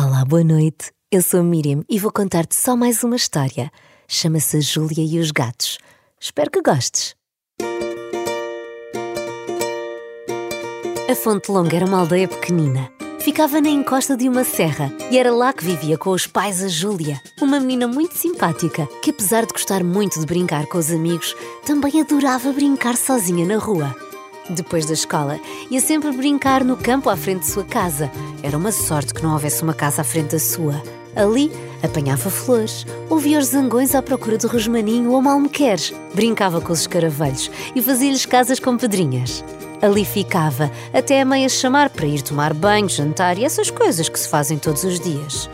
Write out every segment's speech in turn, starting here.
Olá, boa noite. Eu sou a Miriam e vou contar-te só mais uma história. Chama-se Júlia e os Gatos. Espero que gostes. A Fonte Longa era uma aldeia pequenina. Ficava na encosta de uma serra e era lá que vivia com os pais a Júlia, uma menina muito simpática que, apesar de gostar muito de brincar com os amigos, também adorava brincar sozinha na rua. Depois da escola, ia sempre brincar no campo à frente de sua casa. Era uma sorte que não houvesse uma casa à frente da sua. Ali, apanhava flores, ouvia os zangões à procura do rosmaninho ou mal me queres, brincava com os escaravelhos e fazia-lhes casas com pedrinhas. Ali ficava, até a mãe a chamar para ir tomar banho, jantar e essas coisas que se fazem todos os dias.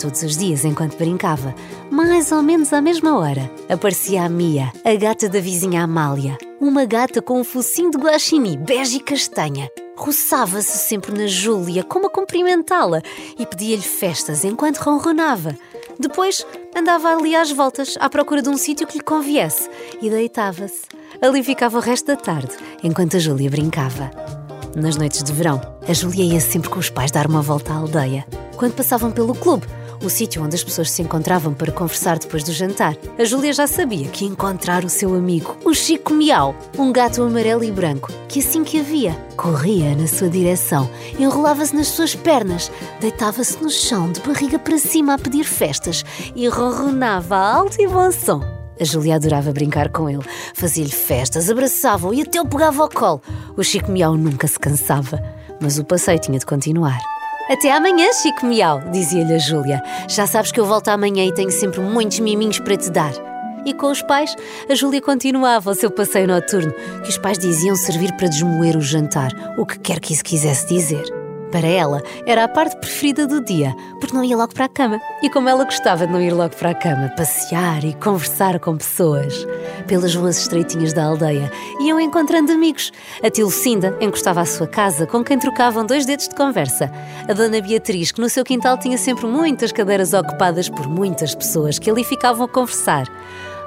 Todos os dias, enquanto brincava, mais ou menos à mesma hora, aparecia a Mia, a gata da vizinha Amália. Uma gata com um focinho de guaxinim, bege e castanha. Roçava-se sempre na Júlia, como a cumprimentá-la, e pedia-lhe festas enquanto ronronava. Depois andava ali às voltas, à procura de um sítio que lhe conviesse, e deitava-se. Ali ficava o resto da tarde, enquanto a Júlia brincava. Nas noites de verão, a Júlia ia sempre com os pais dar uma volta à aldeia. Quando passavam pelo clube, o sítio onde as pessoas se encontravam para conversar depois do jantar. A Júlia já sabia que ia encontrar o seu amigo, o Chico Miau, um gato amarelo e branco, que assim que havia, corria na sua direção, enrolava-se nas suas pernas, deitava-se no chão de barriga para cima a pedir festas e ronronava alto e bom som. A Júlia adorava brincar com ele, fazia-lhe festas, abraçava-o e até o pegava ao colo. O Chico Miau nunca se cansava, mas o passeio tinha de continuar. Até amanhã, Chico Miau, dizia-lhe a Júlia. Já sabes que eu volto amanhã e tenho sempre muitos miminhos para te dar. E com os pais, a Júlia continuava o seu passeio noturno, que os pais diziam servir para desmoer o jantar, o que quer que isso quisesse dizer. Para ela, era a parte preferida do dia, porque não ia logo para a cama. E como ela gostava de não ir logo para a cama, passear e conversar com pessoas. Pelas ruas estreitinhas da aldeia, iam encontrando amigos. A tia Lucinda encostava à sua casa, com quem trocavam dois dedos de conversa. A dona Beatriz, que no seu quintal tinha sempre muitas cadeiras ocupadas por muitas pessoas que ali ficavam a conversar.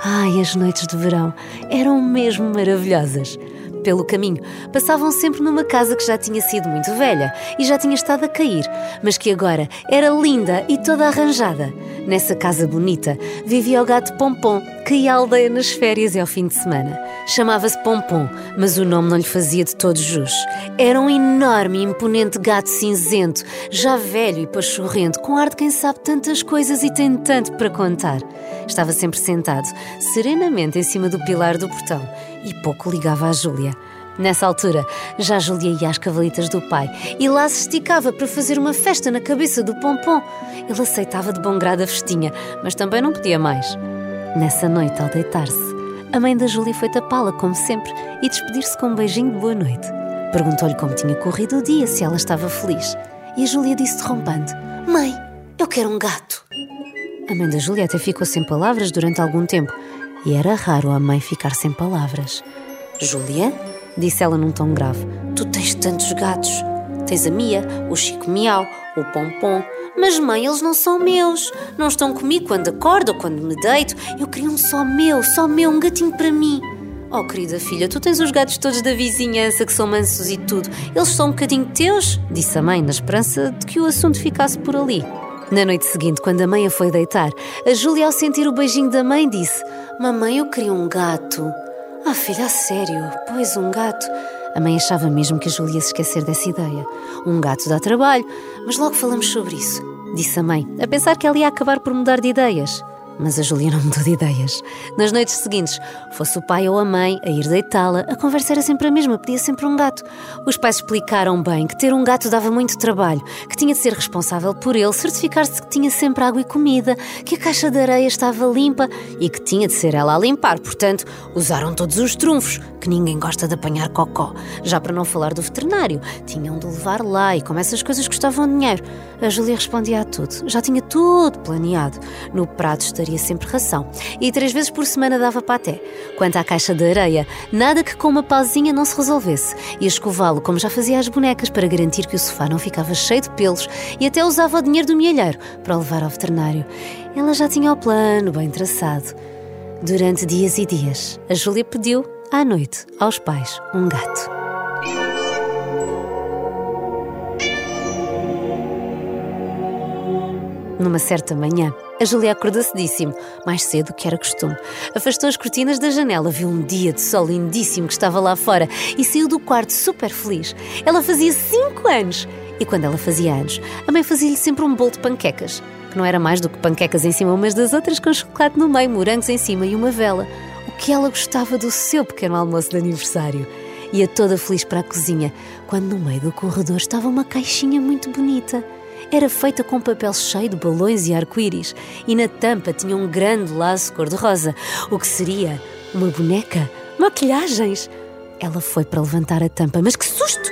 Ai, as noites de verão eram mesmo maravilhosas. Pelo caminho, passavam sempre numa casa que já tinha sido muito velha e já tinha estado a cair, mas que agora era linda e toda arranjada. Nessa casa bonita vivia o gato Pompom, que ia à aldeia nas férias e ao fim de semana. Chamava-se Pompom, mas o nome não lhe fazia de todo jus. Era um enorme e imponente gato cinzento, já velho e pachorrento, com ar de quem sabe tantas coisas e tem tanto para contar. Estava sempre sentado, serenamente em cima do pilar do portão e pouco ligava à Júlia. Nessa altura, já a Júlia ia às cavalitas do pai e lá se esticava para fazer uma festa na cabeça do pompom. Ele aceitava de bom grado a festinha, mas também não podia mais. Nessa noite, ao deitar-se, a mãe da Júlia foi tapá-la, como sempre, e despedir-se com um beijinho de boa noite. Perguntou-lhe como tinha corrido o dia, se ela estava feliz. E a Júlia disse derrompando: Mãe, eu quero um gato. A mãe da Júlia até ficou sem palavras durante algum tempo e era raro a mãe ficar sem palavras. Júlia, disse ela num tom grave, tu tens tantos gatos. Tens a Mia, o Chico Miau, o Pompom. Mas mãe, eles não são meus. Não estão comigo quando acordo ou quando me deito. Eu queria um só meu, só meu, um gatinho para mim. Oh, querida filha, tu tens os gatos todos da vizinhança que são mansos e tudo. Eles são um bocadinho teus, disse a mãe, na esperança de que o assunto ficasse por ali. Na noite seguinte, quando a mãe a foi deitar, a Júlia, ao sentir o beijinho da mãe, disse: Mamãe, eu queria um gato. Ah, filha, a sério? Pois, um gato. A mãe achava mesmo que a Júlia se esquecer dessa ideia. Um gato dá trabalho, mas logo falamos sobre isso, disse a mãe, a pensar que ela ia acabar por mudar de ideias. Mas a Júlia não mudou de ideias. Nas noites seguintes, fosse o pai ou a mãe a ir deitá-la, a conversa era sempre a mesma, pedia sempre um gato. Os pais explicaram bem que ter um gato dava muito trabalho, que tinha de ser responsável por ele, certificar-se que tinha sempre água e comida, que a caixa de areia estava limpa e que tinha de ser ela a limpar. Portanto, usaram todos os trunfos, que ninguém gosta de apanhar cocó. Já para não falar do veterinário, tinham de levar lá e como essas coisas custavam dinheiro. A Júlia respondia a tudo, já tinha tudo planeado. No prato daria sempre ração e três vezes por semana dava paté. Quanto à caixa de areia, nada que com uma pausinha não se resolvesse. Ia escová-lo como já fazia as bonecas para garantir que o sofá não ficava cheio de pelos e até usava o dinheiro do mielheiro para o levar ao veterinário. Ela já tinha o plano bem traçado. Durante dias e dias, a Júlia pediu, à noite, aos pais um gato. Numa certa manhã, a Júlia acordou cedíssimo, mais cedo que era costume. Afastou as cortinas da janela, viu um dia de sol lindíssimo que estava lá fora e saiu do quarto super feliz. Ela fazia cinco anos e quando ela fazia anos, a mãe fazia-lhe sempre um bolo de panquecas, que não era mais do que panquecas em cima umas das outras com chocolate no meio, morangos em cima e uma vela. O que ela gostava do seu pequeno almoço de aniversário. Ia toda feliz para a cozinha, quando no meio do corredor estava uma caixinha muito bonita era feita com papel cheio de balões e arco-íris e na tampa tinha um grande laço cor-de-rosa, o que seria uma boneca, maquilhagens. Ela foi para levantar a tampa, mas que susto!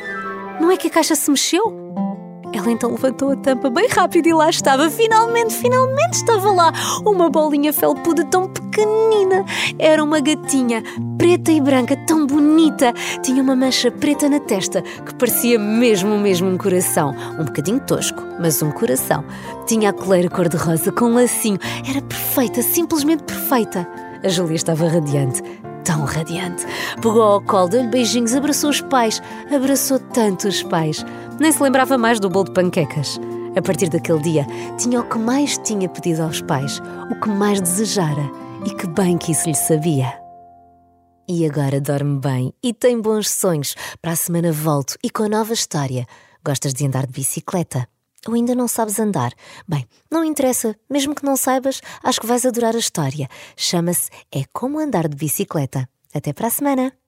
Não é que a caixa se mexeu? Ela então levantou a tampa bem rápido e lá estava. Finalmente, finalmente estava lá uma bolinha felpuda tão pequenina. Era uma gatinha preta e branca, tão bonita. Tinha uma mancha preta na testa que parecia mesmo, mesmo um coração. Um bocadinho tosco, mas um coração. Tinha a coleira cor-de-rosa com um lacinho. Era perfeita, simplesmente perfeita. A Júlia estava radiante tão radiante. Pegou ao colo, deu-lhe beijinhos, abraçou os pais, abraçou tanto os pais. Nem se lembrava mais do bolo de panquecas. A partir daquele dia, tinha o que mais tinha pedido aos pais, o que mais desejara e que bem que isso lhe sabia. E agora dorme bem e tem bons sonhos. Para a semana volto e com a nova história. Gostas de andar de bicicleta? Ou ainda não sabes andar? Bem, não interessa, mesmo que não saibas, acho que vais adorar a história. Chama-se É Como Andar de Bicicleta. Até para a semana!